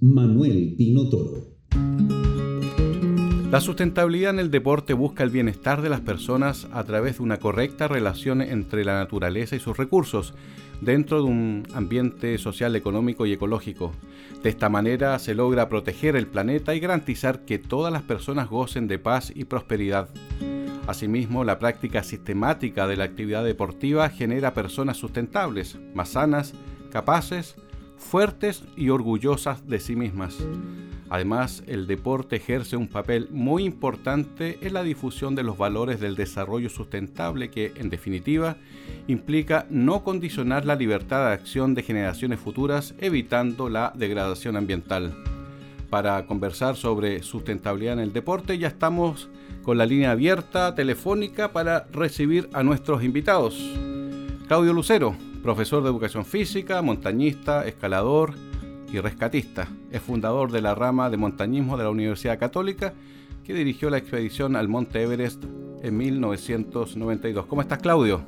Manuel Pino Toro. La sustentabilidad en el deporte busca el bienestar de las personas a través de una correcta relación entre la naturaleza y sus recursos, dentro de un ambiente social, económico y ecológico. De esta manera se logra proteger el planeta y garantizar que todas las personas gocen de paz y prosperidad. Asimismo, la práctica sistemática de la actividad deportiva genera personas sustentables, más sanas, capaces, fuertes y orgullosas de sí mismas. Además, el deporte ejerce un papel muy importante en la difusión de los valores del desarrollo sustentable que, en definitiva, implica no condicionar la libertad de acción de generaciones futuras evitando la degradación ambiental. Para conversar sobre sustentabilidad en el deporte ya estamos con la línea abierta telefónica para recibir a nuestros invitados. Claudio Lucero, profesor de educación física, montañista, escalador, y rescatista. Es fundador de la rama de montañismo de la Universidad Católica que dirigió la expedición al Monte Everest en 1992. ¿Cómo estás, Claudio?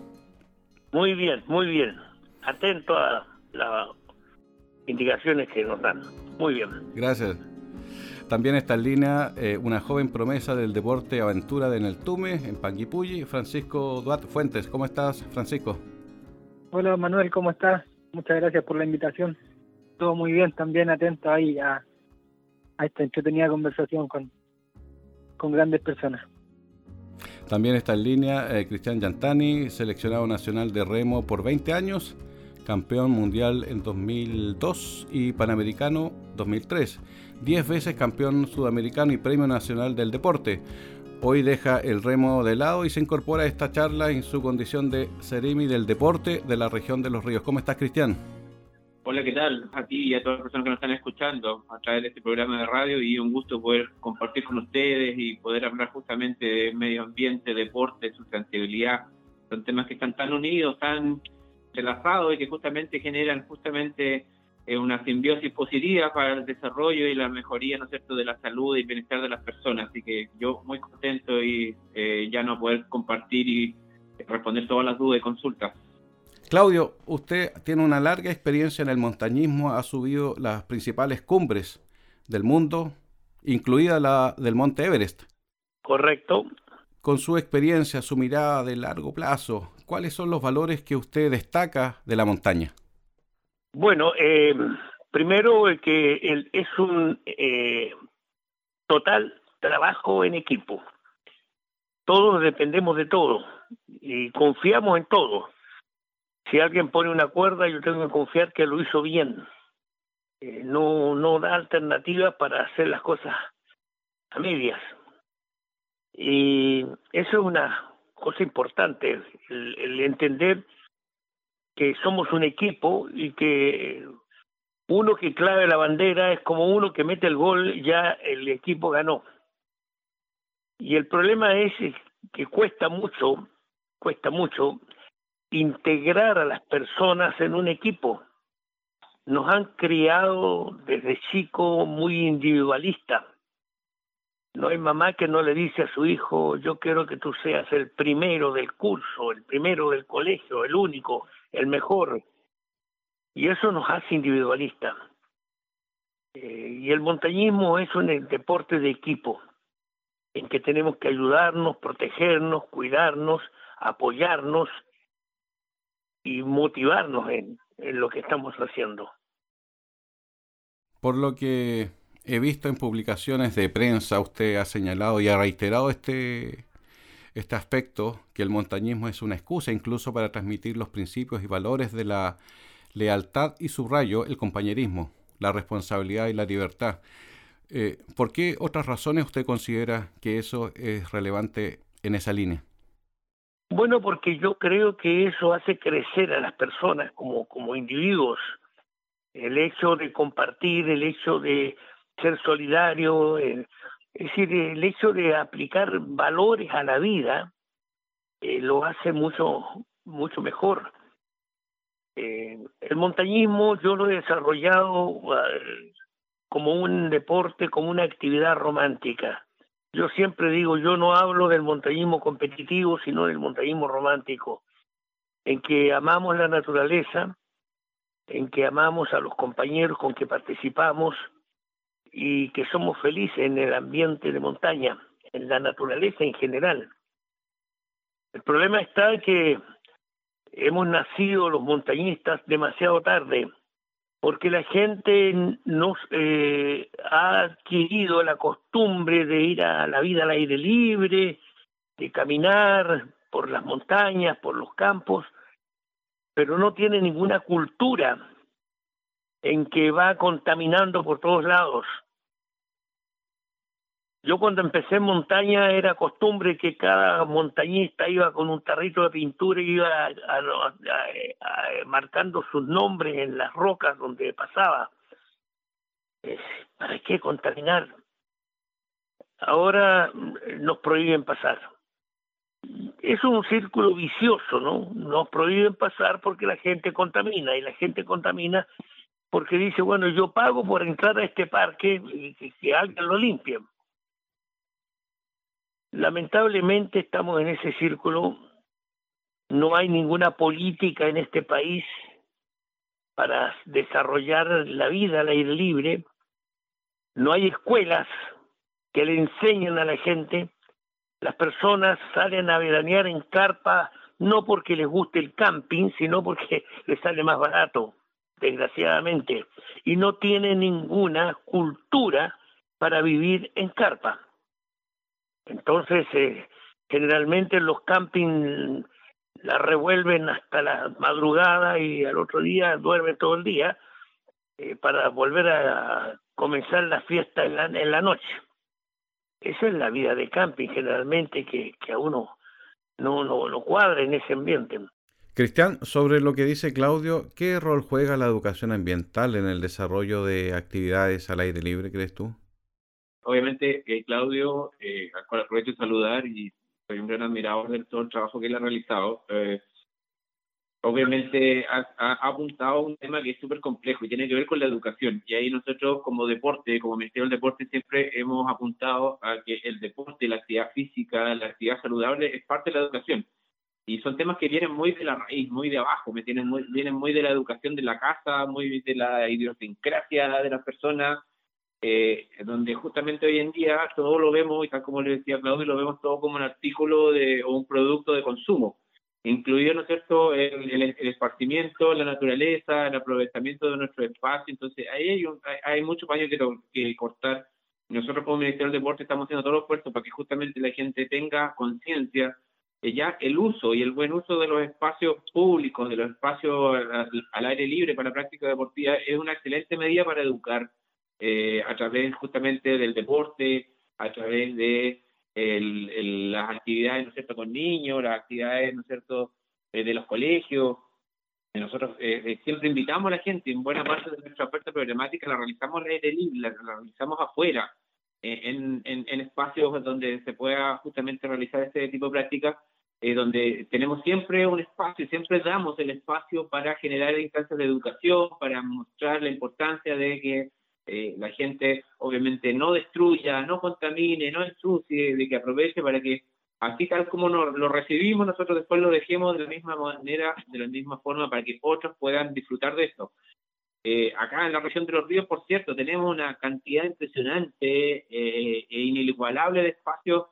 Muy bien, muy bien. Atento a las indicaciones que nos dan. Muy bien. Gracias. También está en línea eh, una joven promesa del deporte aventura de Neltume, en Panguipulli, Francisco Duat Fuentes. ¿Cómo estás, Francisco? Hola, Manuel, ¿cómo estás? Muchas gracias por la invitación todo muy bien, también atento ahí a, esta entretenida conversación con, con grandes personas. También está en línea eh, Cristian Yantani, seleccionado nacional de remo por 20 años, campeón mundial en 2002 y panamericano 2003, 10 veces campeón sudamericano y premio nacional del deporte. Hoy deja el remo de lado y se incorpora a esta charla en su condición de seremi del deporte de la región de los ríos. ¿Cómo estás, Cristian? Hola, ¿qué tal? A ti y a todas las personas que nos están escuchando a través de este programa de radio y un gusto poder compartir con ustedes y poder hablar justamente de medio ambiente, deporte, sustentabilidad. Son temas que están tan unidos, tan relajados y que justamente generan justamente eh, una simbiosis positiva para el desarrollo y la mejoría, ¿no es cierto?, de la salud y bienestar de las personas. Así que yo muy contento y eh, ya no poder compartir y responder todas las dudas y consultas. Claudio, usted tiene una larga experiencia en el montañismo, ha subido las principales cumbres del mundo, incluida la del Monte Everest. Correcto. Con su experiencia, su mirada de largo plazo, ¿cuáles son los valores que usted destaca de la montaña? Bueno, eh, primero que es un eh, total trabajo en equipo. Todos dependemos de todo y confiamos en todo si alguien pone una cuerda, yo tengo que confiar que lo hizo bien. Eh, no, no da alternativa para hacer las cosas a medias. Y eso es una cosa importante, el, entender que somos un equipo y que uno que clave la bandera es como uno que mete el gol, ya el equipo ganó. Y el problema es que cuesta mucho, cuesta mucho integrar a las personas en un equipo. Nos han criado desde chico muy individualista. No hay mamá que no le dice a su hijo, yo quiero que tú seas el primero del curso, el primero del colegio, el único, el mejor. Y eso nos hace individualistas. Eh, y el montañismo es un deporte de equipo, en que tenemos que ayudarnos, protegernos, cuidarnos, apoyarnos y motivarnos en, lo que estamos haciendo. Por lo que he visto en publicaciones de prensa, usted ha señalado y ha reiterado este, este aspecto, que el montañismo es una excusa incluso para transmitir los principios y valores de la lealtad y subrayo el compañerismo, la responsabilidad y la libertad. Eh, ¿Por qué otras razones usted considera que eso es relevante en esa línea? Bueno, porque yo creo que eso hace crecer a las personas como, como individuos. El hecho de compartir, el hecho de ser solidario, es decir, el hecho de aplicar valores a la vida lo hace mucho, mucho mejor. el montañismo yo lo he desarrollado como un deporte, como una actividad romántica. Yo siempre digo, yo no hablo del montañismo competitivo, sino del montañismo romántico, en que amamos la naturaleza, en que amamos a los compañeros con que participamos y que somos felices en el ambiente de montaña, en la naturaleza en general. El problema está que hemos nacido los montañistas demasiado tarde porque la gente nos eh, ha adquirido la costumbre de ir a la vida al aire libre, de caminar por las montañas, por los campos, pero no tiene ninguna cultura en que va contaminando por todos lados. Yo cuando empecé en montaña era costumbre que cada montañista iba con un tarrito de pintura y iba marcando sus nombres en las rocas donde pasaba. ¿Para qué contaminar? Ahora nos prohíben pasar. Es un círculo vicioso, ¿no? Nos prohíben pasar porque la gente contamina y la gente contamina porque dice, bueno, yo pago por entrar a este parque y que, alguien lo limpie. Lamentablemente estamos en ese círculo. No hay ninguna política en este país para desarrollar la vida al aire libre. No hay escuelas que le enseñen a la gente. Las personas salen a veranear en carpa no porque les guste el camping, sino porque les sale más barato, desgraciadamente. Y no tienen ninguna cultura para vivir en carpa. Entonces, eh, generalmente los campings la revuelven hasta la madrugada y al otro día duermen todo el día eh, para volver a comenzar la fiesta en la, noche. Esa es la vida de camping generalmente que, que a uno no, no, no cuadra en ese ambiente. Cristian, sobre lo que dice Claudio, ¿qué rol juega la educación ambiental en el desarrollo de actividades al aire libre, crees tú? obviamente eh, Claudio, eh, al cual aprovecho de saludar y soy un gran admirador de todo el trabajo que él ha realizado, eh, obviamente ha, apuntado a un tema que es súper complejo y tiene que ver con la educación. Y ahí nosotros como deporte, como Ministerio del Deporte, siempre hemos apuntado a que el deporte, la actividad física, la actividad saludable es parte de la educación. Y son temas que vienen muy de la raíz, muy de abajo, me tienen muy, vienen muy de la educación de la casa, muy de la idiosincrasia de las personas, eh, donde justamente hoy en día todo lo vemos, y tal como le decía Claudio, lo vemos todo como un artículo de, o un producto de consumo, incluido, ¿no es cierto?, el, esparcimiento, la naturaleza, el aprovechamiento de nuestro espacio. Entonces, ahí hay, hay, mucho paño que, que cortar. Nosotros como Ministerio del Deporte estamos haciendo todo los esfuerzo para que justamente la gente tenga conciencia ya el uso y el buen uso de los espacios públicos, de los espacios al, aire libre para práctica deportiva es una excelente medida para educar eh, a través justamente del deporte, a través de las actividades, ¿no es cierto?, con niños, las actividades, ¿no es cierto?, eh, de los colegios. Nosotros eh, siempre invitamos a la gente, en buena parte de nuestra oferta programática la realizamos al aire libre, la, realizamos afuera, en, en, espacios donde se pueda justamente realizar este tipo de prácticas, donde tenemos siempre un espacio, siempre damos el espacio para generar instancias de educación, para mostrar la importancia de que eh, la gente obviamente no destruya, no contamine, no ensucie, de que aproveche para que así tal como lo recibimos, nosotros después lo dejemos de la misma manera, de la misma forma, para que otros puedan disfrutar de esto. Eh, acá en la región de los ríos, por cierto, tenemos una cantidad impresionante eh, e inigualable de espacios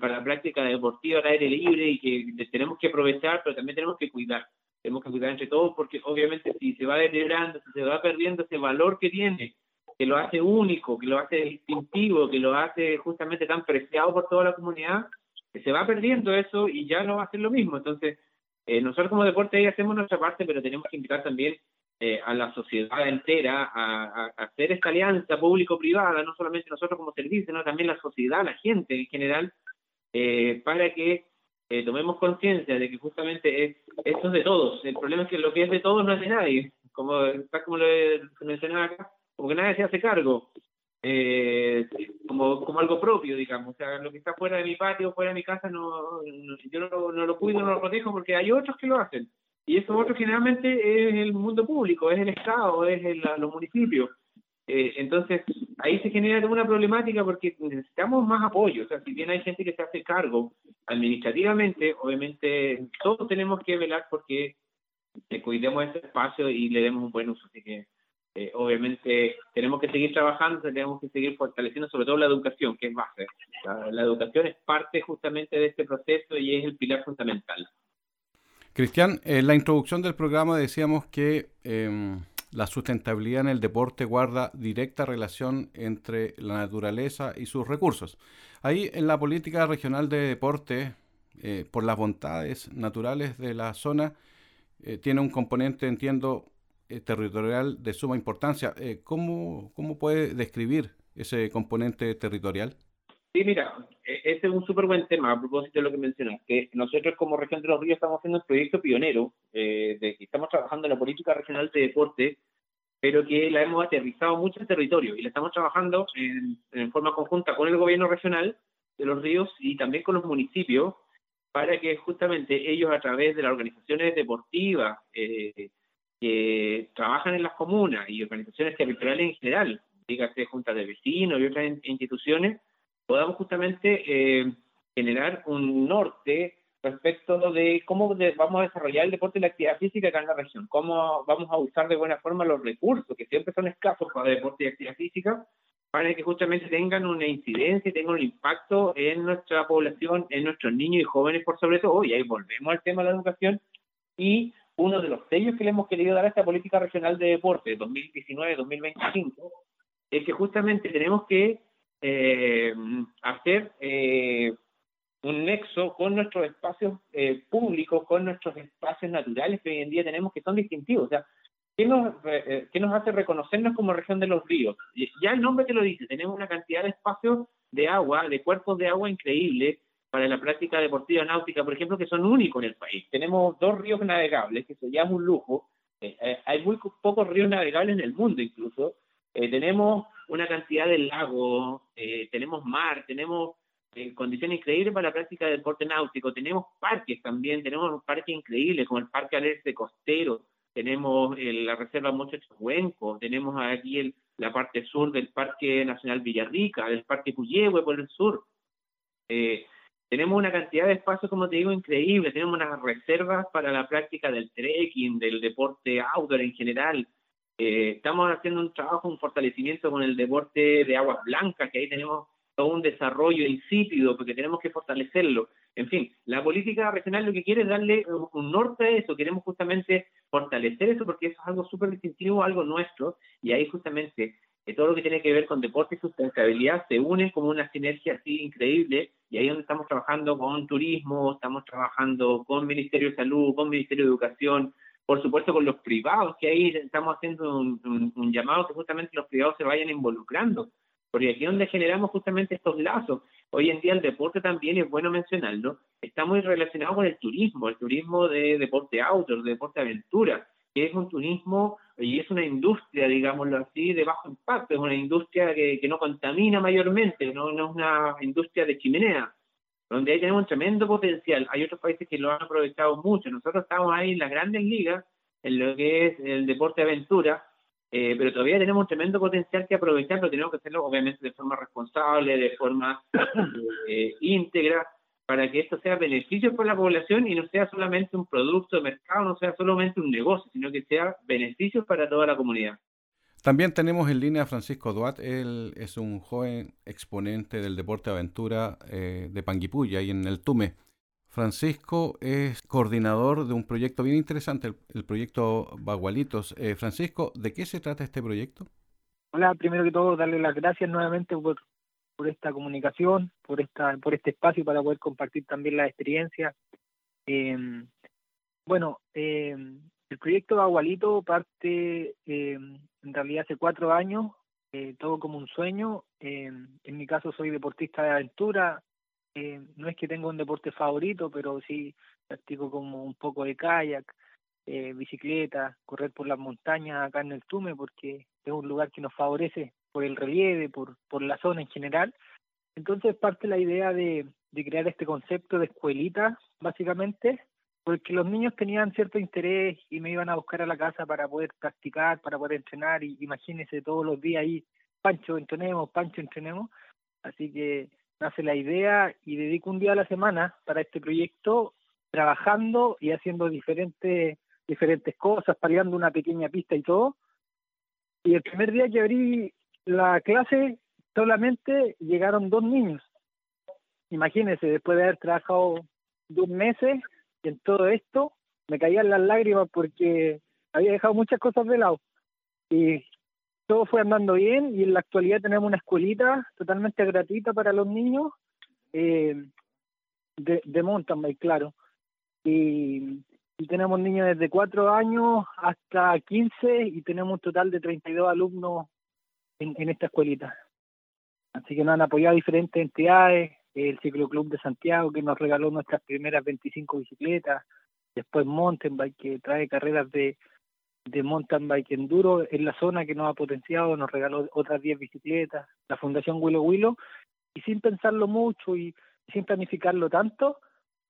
para la práctica deportiva al aire libre y que tenemos que aprovechar, pero también tenemos que cuidar. Tenemos que cuidar entre todos porque obviamente si se va deteriorando, si se va perdiendo ese valor que tiene que lo hace único, que lo hace distintivo, que lo hace justamente tan preciado por toda la comunidad, que se va perdiendo eso y ya no va a ser lo mismo. Entonces, eh, nosotros como deporte ahí hacemos nuestra parte, pero tenemos que invitar también eh, a la sociedad entera a, hacer esta alianza público-privada, no solamente nosotros como servicio, sino también la sociedad, la gente en general, eh, para que tomemos conciencia de que justamente es, esto es de todos. El problema es que lo que es de todos no es de nadie, como, como lo mencionaba acá como que nadie se hace cargo. eh, como, como algo propio, digamos. O sea, lo que está fuera de mi patio, fuera de mi casa, no, yo no lo cuido, no lo protejo porque hay otros que lo hacen. Y esos otros generalmente es el mundo público, es el Estado, es el, los municipios. Eh, entonces, ahí se genera una problemática porque necesitamos más apoyo. O sea, si bien hay gente que se hace cargo administrativamente, obviamente todos tenemos que velar porque cuidemos ese espacio y le demos un buen uso. Así que, eh, obviamente, tenemos que seguir trabajando, tenemos que seguir fortaleciendo sobre todo la educación, que es base. La, educación es parte justamente de este proceso y es el pilar fundamental. Cristian, en la introducción del programa decíamos que... Em, la sustentabilidad en el deporte guarda directa relación entre la naturaleza y sus recursos. Ahí en la política regional de deporte, eh, por las bondades naturales de la zona, eh, tiene un componente, entiendo, eh, territorial de suma importancia. ¿cómo, ¿Cómo puede describir ese componente territorial? Sí, mira, e, ese es un súper buen tema a propósito de lo que mencionas, que nosotros como región de los ríos estamos haciendo un proyecto pionero, eh, de, estamos trabajando en la política regional de deporte, pero que la hemos aterrizado mucho en territorio y la estamos trabajando en, forma conjunta con el gobierno regional de los ríos y también con los municipios para que justamente ellos a través de las organizaciones deportivas eh, que trabajan en las comunas y organizaciones territoriales en general, dígase juntas de vecinos y otras instituciones, podamos justamente eh, generar un norte respecto de cómo vamos a desarrollar el deporte y la actividad física acá en la región, cómo vamos a usar de buena forma los recursos que siempre son escasos para deporte y actividad física, para que justamente tengan una incidencia y tengan un impacto en nuestra población, en nuestros niños y jóvenes por sobre todo, y ahí volvemos al tema de la educación, y uno de los sellos que le hemos querido dar a esta política regional de deporte 2019-2025 es que justamente tenemos que eh, hacer eh, un nexo con nuestros espacios eh, públicos, con nuestros espacios naturales que hoy en día tenemos que son distintivos. O sea, ¿qué nos, eh, ¿qué nos hace reconocernos como región de los ríos? Ya el nombre te lo dice, tenemos una cantidad de espacios de agua, de cuerpos de agua increíbles para la práctica deportiva náutica, por ejemplo, que son únicos en el país. Tenemos dos ríos navegables, que se llama un lujo. hay muy pocos ríos navegables en el mundo incluso. Tenemos una cantidad de lagos, eh, tenemos mar, tenemos eh, condiciones increíbles para la práctica del deporte náutico, tenemos parques también, tenemos un parque increíbles como el Parque Alerce Costero, tenemos eh, la Reserva Monte Huenco, tenemos aquí el, la parte sur del Parque Nacional Villarrica, del Parque Puyehue por el sur. tenemos una cantidad de espacios, como te digo, increíbles. Tenemos unas reservas para la práctica del trekking, del deporte outdoor en general. Eh, estamos haciendo un trabajo, un fortalecimiento con el deporte de aguas blancas, que ahí tenemos todo un desarrollo insípido, porque tenemos que fortalecerlo. En fin, la política regional lo que quiere es darle un norte a eso, queremos justamente fortalecer eso, porque eso es algo súper distintivo, algo nuestro, y ahí justamente eh, todo lo que tiene que ver con deporte y sustentabilidad se unen como una sinergia así increíble, y ahí es donde estamos trabajando con turismo, estamos trabajando con Ministerio de Salud, con Ministerio de Educación, por supuesto con los privados, que ahí estamos haciendo un, llamado que justamente los privados se vayan involucrando, porque aquí es donde generamos justamente estos lazos. Hoy en día el deporte también es bueno mencionarlo, está muy relacionado con el turismo, el turismo de deporte outdoor, de deporte aventura, que es un turismo y es una industria, digámoslo así, de bajo impacto, es una industria que, no contamina mayormente, no, no es una industria de chimenea, donde ahí tenemos un tremendo potencial. Hay otros países que lo han aprovechado mucho. Nosotros estamos ahí en las grandes ligas, en lo que es el deporte aventura, eh, pero todavía tenemos un tremendo potencial que aprovechar, pero tenemos que hacerlo obviamente de forma responsable, de forma eh, íntegra, para que esto sea beneficio para la población y no sea solamente un producto de mercado, no sea solamente un negocio, sino que sea beneficio para toda la comunidad. También tenemos en línea a Francisco Duat, él es un joven exponente del deporte aventura eh, de Panguipulli, ahí en el Tume. Francisco es coordinador de un proyecto bien interesante, el, proyecto Bagualitos. Eh, Francisco, ¿de qué se trata este proyecto? Hola, primero que todo, darle las gracias nuevamente por, por esta comunicación, por esta por este espacio para poder compartir también la experiencia. Em, bueno, em, el proyecto Bagualito parte em, en realidad hace cuatro años, eh, todo como un sueño. Eh, en mi caso soy deportista de aventura. Eh, no es que tenga un deporte favorito, pero sí practico como un poco de kayak, bicicleta, correr por las montañas acá en el Tume, porque es un lugar que nos favorece por el relieve, por, por la zona en general. Entonces parte la idea de, de crear este concepto de escuelita, básicamente, porque los niños tenían cierto interés y me iban a buscar a la casa para poder practicar, para poder entrenar, y imagínense todos los días ahí, Pancho, entrenemos, Pancho, entrenemos. Así que nace la idea y dedico un día a la semana para este proyecto, trabajando y haciendo diferentes, diferentes cosas, pareando una pequeña pista y todo. Y el primer día que abrí la clase, solamente llegaron dos niños. Imagínense, después de haber trabajado dos meses en todo esto, me caían las lágrimas porque había dejado muchas cosas de lado. Y todo fue andando bien y en la actualidad tenemos una escuelita totalmente gratuita para los niños eh, de, de mountain bike, claro. Y, tenemos niños desde 4 años hasta 15 y tenemos un total de 32 alumnos en, en esta escuelita. Así que nos han apoyado diferentes entidades, el Ciclo Club de Santiago que nos regaló nuestras primeras 25 bicicletas, después Mountain Bike que trae carreras de de mountain bike enduro en la zona que nos ha potenciado, nos regaló otras 10 bicicletas, la Fundación Willow Willow, y sin pensarlo mucho y sin planificarlo tanto,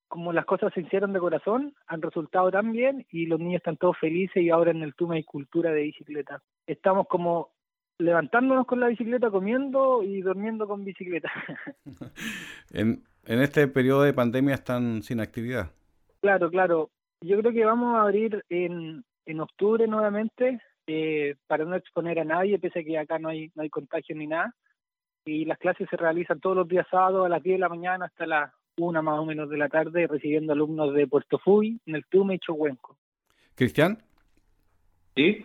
como las cosas se hicieron de corazón, han resultado tan bien y los niños están todos felices y ahora en el Tuma y cultura de bicicleta. Estamos como levantándonos con la bicicleta, comiendo y durmiendo con bicicleta. en, en este periodo de pandemia están sin actividad. Claro, claro. Yo creo que vamos a abrir en, en octubre nuevamente eh, para no exponer a nadie, pese a que acá no hay, no hay contagio ni nada. Y las clases se realizan todos los días sábados a las 10 de la mañana hasta las 1 más o menos de la tarde, recibiendo alumnos de Puerto Fuy, en el Tume y Chohuenco. Cristian. Sí.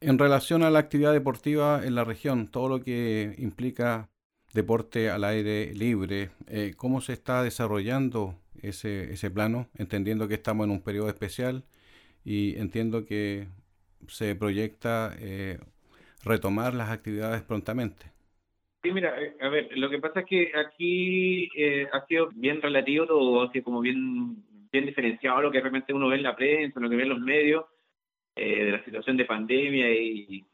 En relación a la actividad deportiva en la región, todo lo que implica deporte al aire libre, eh, ¿cómo se está desarrollando ese, ese plano, entendiendo que estamos en un periodo especial y entiendo que se proyecta eh, retomar las actividades prontamente. Sí, mira, eh, a ver, lo que pasa es que aquí eh, ha sido bien relativo todo, así como bien bien diferenciado lo que realmente uno ve en la prensa, lo que ve en los medios, de la situación de pandemia y,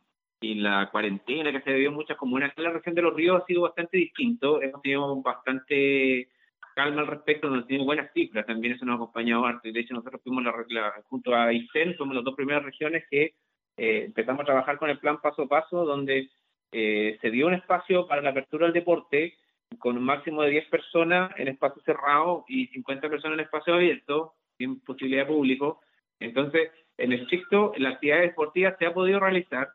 y la cuarentena que se vivió en muchas comunas. En la región de los ríos ha sido bastante distinto, hemos tenido bastante calma al respecto, nos tenido buenas cifras, también eso nos ha acompañado arte. De hecho, nosotros fuimos la, junto a ICEN, somos las dos primeras regiones que eh, empezamos a trabajar con el plan paso a paso, donde eh, se dio un espacio para la apertura del deporte con un máximo de 10 personas en espacio cerrado y 50 personas en espacio abierto, sin posibilidad de público. Entonces, en estricto, la actividad deportiva se ha podido realizar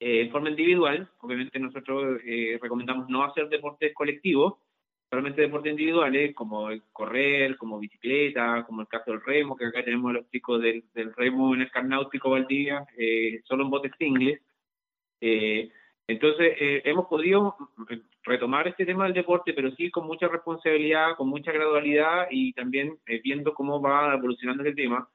eh, en forma individual. Obviamente nosotros recomendamos no hacer deportes colectivos, solamente deportes individuales, como el correr, como bicicleta, como el caso del remo, que acá tenemos los chicos del, remo en el Carnáutico Valdivia, eh, solo en botes singles. Eh, entonces, eh, hemos podido retomar este tema del deporte, pero sí con mucha responsabilidad, con mucha gradualidad y también viendo cómo va evolucionando el tema.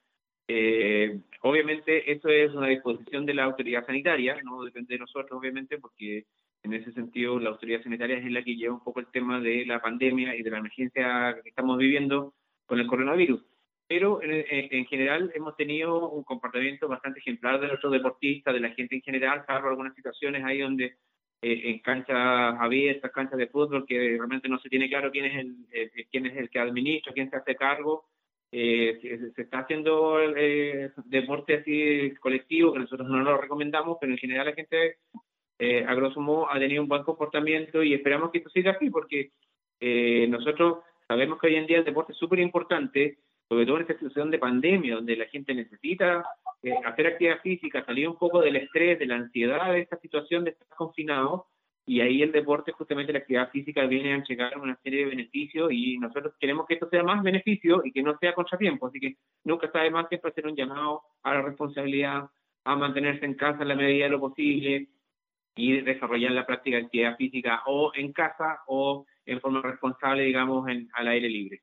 Obviamente, esto es una disposición de la autoridad sanitaria, no depende de nosotros, obviamente, porque en ese sentido, la autoridad sanitaria es la que lleva un poco el tema de la pandemia y de la emergencia que estamos viviendo con el coronavirus. Pero en, general hemos tenido un comportamiento bastante ejemplar de nuestros deportistas, de la gente en general, salvo algunas situaciones ahí donde eh, en canchas abiertas, canchas de fútbol, que realmente no se tiene claro quién es el, quién es el que administra, quién se hace cargo. Eh, se, está haciendo eh, deporte así colectivo, que nosotros no lo recomendamos, pero en general la gente eh, a grosso modo ha tenido un buen comportamiento y esperamos que esto siga así porque eh, nosotros sabemos que hoy en día el deporte es súper importante, sobre todo en esta situación de pandemia, donde la gente necesita eh, hacer actividad física, salir un poco del estrés, de la ansiedad de esta situación de estar confinado, y ahí el deporte, justamente la actividad física, viene a llegar una serie de beneficios y nosotros queremos que esto sea más beneficio y que no sea contratiempo, así que nunca está de más siempre hacer un llamado a la responsabilidad, a mantenerse en casa en la medida de lo posible, y desarrollar la práctica de actividad física o en casa o en forma responsable, digamos, en, al aire libre.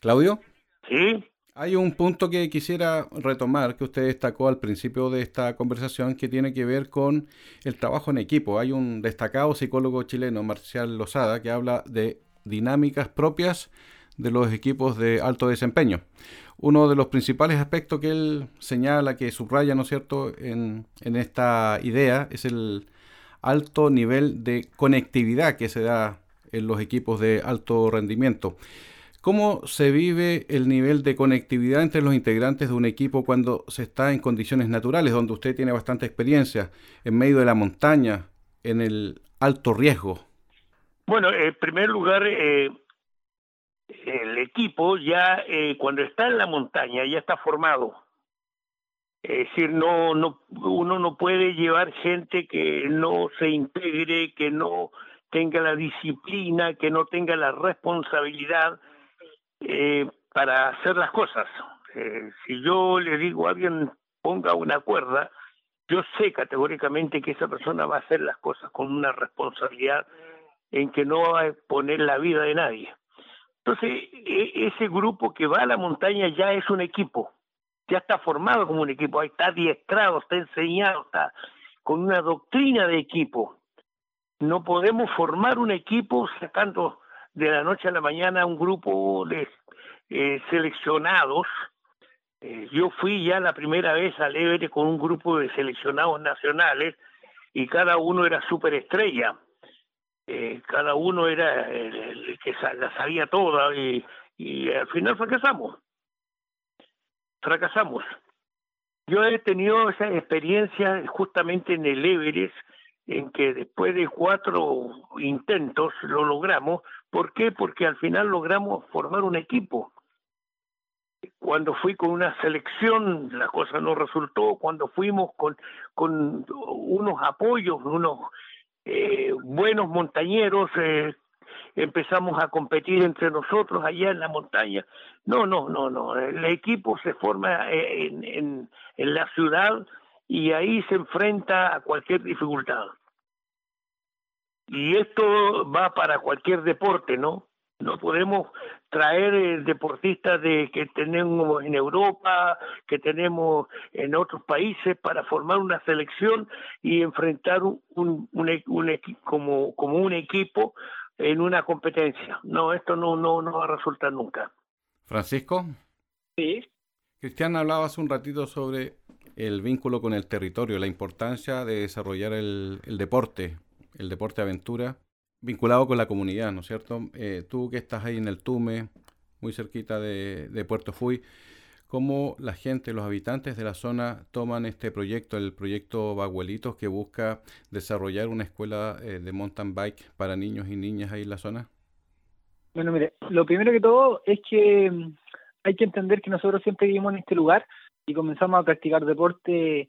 Claudio. Sí. Hay un punto que quisiera retomar que usted destacó al principio de esta conversación que tiene que ver con el trabajo en equipo. Hay un destacado psicólogo chileno, Marcial Lozada, que habla de dinámicas propias de los equipos de alto desempeño. Uno de los principales aspectos que él señala, que subraya, ¿no es cierto?, en, en esta idea es el alto nivel de conectividad que se da en los equipos de alto rendimiento. ¿Cómo se vive el nivel de conectividad entre los integrantes de un equipo cuando se está en condiciones naturales, donde usted tiene bastante experiencia, en medio de la montaña, en el alto riesgo? Bueno, en primer lugar, eh, el equipo ya eh, cuando está en la montaña ya está formado. Es decir, no, no, uno no puede llevar gente que no se integre, que no tenga la disciplina, que no tenga la responsabilidad eh, para hacer las cosas. Eh, si yo le digo a alguien ponga una cuerda, yo sé categóricamente que esa persona va a hacer las cosas con una responsabilidad en que no va a poner la vida de nadie. Entonces, e, ese grupo que va a la montaña ya es un equipo, ya está formado como un equipo, está adiestrado, está enseñado, está con una doctrina de equipo. No podemos formar un equipo sacando de la noche a la mañana un grupo de eh, seleccionados. Eh, yo fui ya la primera vez al Everest con un grupo de seleccionados nacionales y cada uno era superestrella. Eh, cada uno era el, que la sabía toda y, y al final fracasamos. Fracasamos. Yo he tenido esa experiencia justamente en el Everest, en que después de cuatro intentos lo logramos. ¿Por qué? Porque al final logramos formar un equipo. Cuando fui con una selección, la cosa no resultó. Cuando fuimos con, con unos apoyos, unos eh, buenos montañeros, eh, empezamos a competir entre nosotros allá en la montaña. No, no, no, no. El equipo se forma eh, en, la ciudad y ahí se enfrenta a cualquier dificultad. Y esto va para cualquier deporte, ¿no? No podemos traer eh, deportistas de que tenemos en Europa, que tenemos en otros países para formar una selección y enfrentar un, un, un, como, como un equipo en una competencia. No, esto no, no, no va a resultar nunca. Francisco. Sí. Cristian hablaba hace un ratito sobre el vínculo con el territorio, la importancia de desarrollar el, el deporte, el deporte aventura, vinculado con la comunidad, ¿no es cierto? Eh, tú que estás ahí en el Tume, muy cerquita de, Puerto Fui, ¿cómo la gente, los habitantes de la zona toman este proyecto, el proyecto Baguelitos, que busca desarrollar una escuela eh, de mountain bike para niños y niñas ahí en la zona? Bueno, mire, lo primero que todo es que mm, hay que entender que nosotros siempre vivimos en este lugar y comenzamos a practicar deporte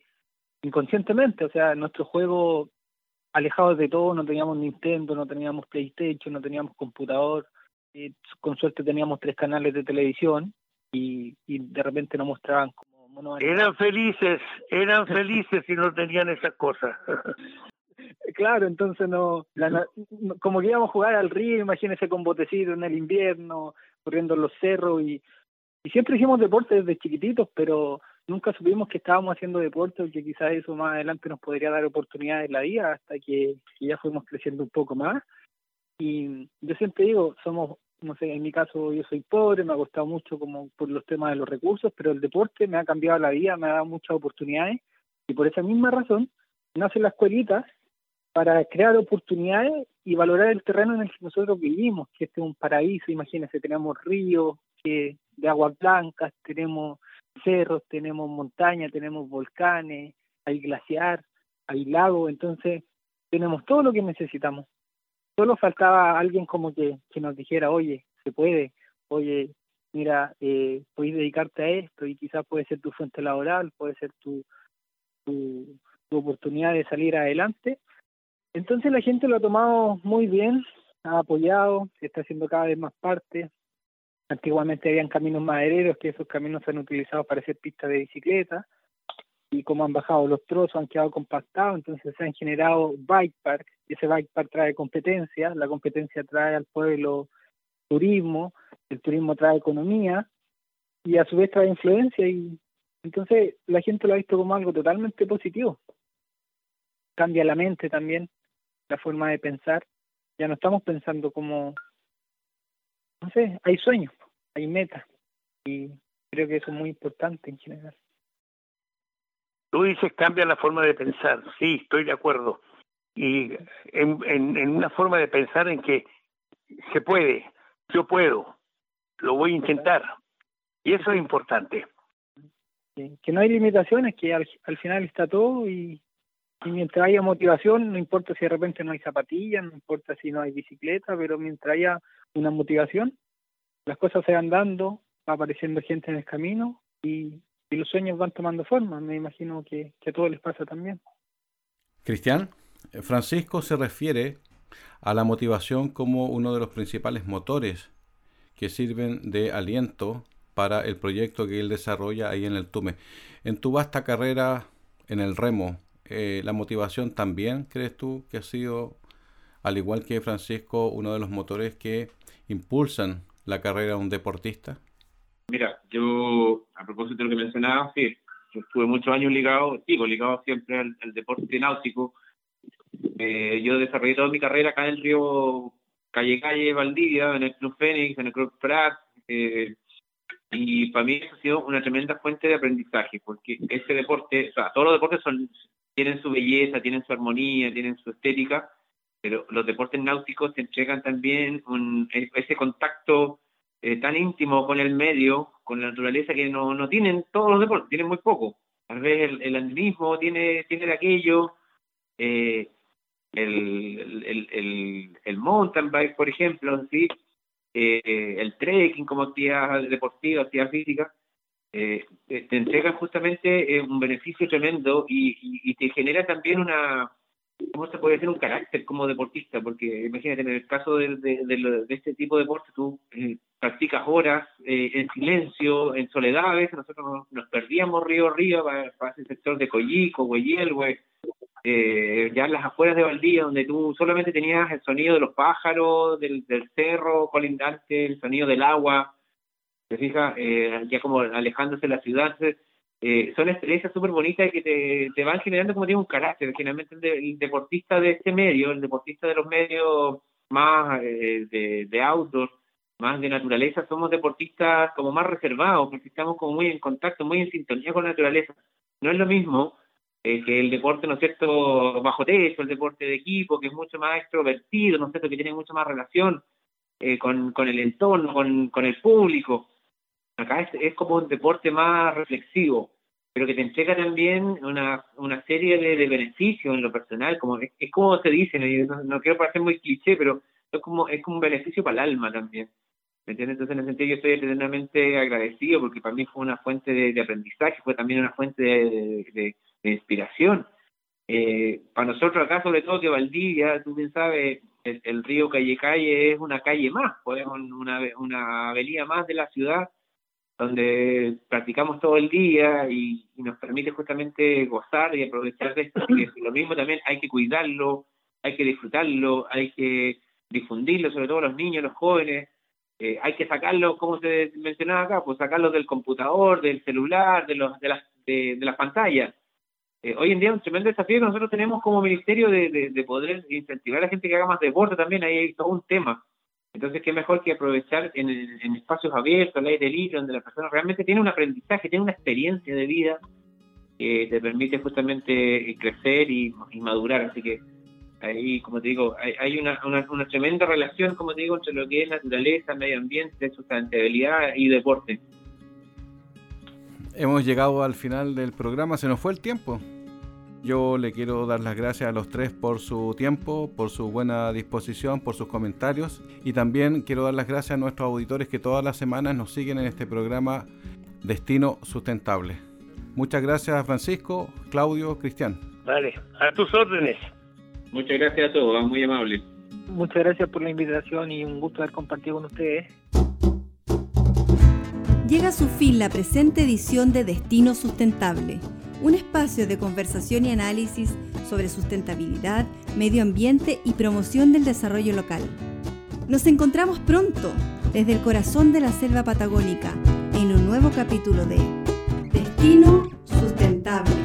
inconscientemente, o sea, nuestro juego alejados de todo, no teníamos Nintendo, no teníamos PlayStation, no teníamos computador, eh, con suerte teníamos tres canales de televisión y, y de repente nos mostraban como monos Eran felices, eran felices si no tenían esas cosas. claro, entonces no, la, como que íbamos a jugar al río, imagínese con botecitos en el invierno, corriendo en los cerros y, y siempre hicimos deporte desde chiquititos, pero nunca supimos que estábamos haciendo deporte que quizás eso más adelante nos podría dar oportunidades en la vida hasta que, ya fuimos creciendo un poco más. Y yo siempre digo, somos, no sé, en mi caso yo soy pobre, me ha costado mucho como por los temas de los recursos, pero el deporte me ha cambiado la vida, me ha dado muchas oportunidades y por esa misma razón nace la escuelita para crear oportunidades y valorar el terreno en el que nosotros vivimos, que este es un paraíso, imagínense, tenemos ríos que, de aguas blancas, tenemos cerros, tenemos montañas, tenemos volcanes, hay glaciar, hay lago, entonces tenemos todo lo que necesitamos. Solo faltaba alguien como que, que nos dijera, oye, se puede, oye, mira, eh, puedes dedicarte a esto y quizás puede ser tu fuente laboral, puede ser tu, tu, tu oportunidad de salir adelante. Entonces la gente lo ha tomado muy bien, ha apoyado, está haciendo cada vez más parte, Antiguamente habían caminos madereros que esos caminos se han utilizado para hacer pistas de bicicleta y como han bajado los trozos han quedado compactados, entonces se han generado bike park y ese bike park trae competencia, la competencia trae al pueblo turismo, el turismo trae economía y a su vez trae influencia y entonces la gente lo ha visto como algo totalmente positivo. Cambia la mente también, la forma de pensar. Ya no estamos pensando como, no sé, hay sueños hay metas y creo que eso es muy importante en general. Tú dices cambia la forma de pensar, sí, estoy de acuerdo. y en, una forma de pensar en que se puede, yo puedo, lo voy a intentar. Y eso es importante. Que no hay limitaciones, que al, final está todo y, mientras haya motivación, no importa si de repente no hay zapatillas, no importa si no hay bicicleta, pero mientras haya una motivación, las cosas van dando, va apareciendo gente en el camino y, los sueños van tomando forma. Me imagino que, que a todos les pasa también. Cristian, Francisco se refiere a la motivación como uno de los principales motores que sirven de aliento para el proyecto que él desarrolla ahí en el Tume. En tu vasta carrera en el remo, eh, ¿la motivación también crees tú que ha sido, al igual que Francisco, uno de los motores que impulsan la carrera de un deportista? Mira, yo, a propósito de lo que mencionaba, sí, yo estuve muchos años ligado, sigo ligado siempre al deporte náutico, eh, yo desarrollé toda mi carrera acá en el río Calle Calle, Valdivia, en el Club Fénix, en el Club Prat, eh, y para mí eso ha sido una tremenda fuente de aprendizaje, porque ese deporte, o sea, todos los deportes tienen su belleza, tienen su armonía, tienen su estética, pero los deportes náuticos te entregan también un, ese contacto eh, tan íntimo con el medio, con la naturaleza que no, no tienen todos los deportes, tienen muy poco. Tal vez el, el andinismo tiene, tiene de aquello, eh, el, el, el, el, mountain bike, por ejemplo, ¿sí? Eh, el trekking como actividad deportiva, actividad física, eh, te entrega justamente un beneficio tremendo y, y, te genera también una, ¿cómo se puede decir? Un carácter como deportista, porque imagínate, en el caso de, de, este tipo de deporte, tú practicas horas en silencio, en soledad, a veces nosotros nos, perdíamos río arriba para, para, ese sector de Coyico, Hueyelwe, eh, ya en las afueras de Valdía, donde tú solamente tenías el sonido de los pájaros, del, cerro colindante, el sonido del agua, te fijas, eh, ya como alejándose de la ciudad, eh, son experiencias súper bonitas que te, te, van generando, como digo, un carácter. Generalmente el, deportista de este medio, el deportista de los medios más eh, de, de outdoor, más de naturaleza, somos deportistas como más reservados, porque estamos como muy en contacto, muy en sintonía con la naturaleza. No es lo mismo eh, que el deporte, ¿no es cierto?, bajo techo, el deporte de equipo, que es mucho más extrovertido, ¿no es cierto?, que tiene mucho más relación eh, con, con el entorno, con, con el público. Acá es, es, como un deporte más reflexivo, pero que te entrega también una, una serie de, de beneficios en lo personal, como es, como se dice, no, quiero parecer muy cliché, pero es como, es como un beneficio para el alma también. ¿Me? Entonces, en ese sentido, yo estoy eternamente agradecido porque para mí fue una fuente de, aprendizaje, fue también una fuente de, de de inspiración. Eh, para nosotros acá, sobre todo que Valdivia, tú bien sabes, el, río Calle Calle es una calle más, pues una, una avenida más de la ciudad donde practicamos todo el día y, nos permite justamente gozar y aprovechar de esto. Y lo mismo también hay que cuidarlo, hay que disfrutarlo, hay que difundirlo, sobre todo los niños, los jóvenes. Eh, hay que sacarlo, como se mencionaba acá, pues sacarlo del computador, del celular, de, los, de, las, de las pantallas eh, hoy en día es un tremendo desafío que nosotros tenemos como ministerio de, de, poder incentivar a la gente que haga más deporte también, ahí hay todo un tema. Entonces, qué mejor que aprovechar en, en espacios abiertos, al aire libre, donde la persona realmente tiene un aprendizaje, tiene una experiencia de vida que te permite justamente crecer y, madurar. Así que ahí, como te digo, hay, hay una, una, una, tremenda relación, como te digo, entre lo que es naturaleza, medio ambiente, sustentabilidad y deporte. Hemos llegado al final del programa, se nos fue el tiempo. Yo le quiero dar las gracias a los tres por su tiempo, por su buena disposición, por sus comentarios y también quiero dar las gracias a nuestros auditores que todas las semanas nos siguen en este programa Destino Sustentable. Muchas gracias Francisco, Claudio, Cristian. Vale, a tus órdenes. Muchas gracias a todos, muy amable. Muchas gracias por la invitación y un gusto haber compartido con ustedes. Llega a su fin la presente edición de Destino Sustentable, un espacio de conversación y análisis sobre sustentabilidad, medio ambiente y promoción del desarrollo local. Nos encontramos pronto desde el corazón de la selva patagónica en un nuevo capítulo de Destino Sustentable.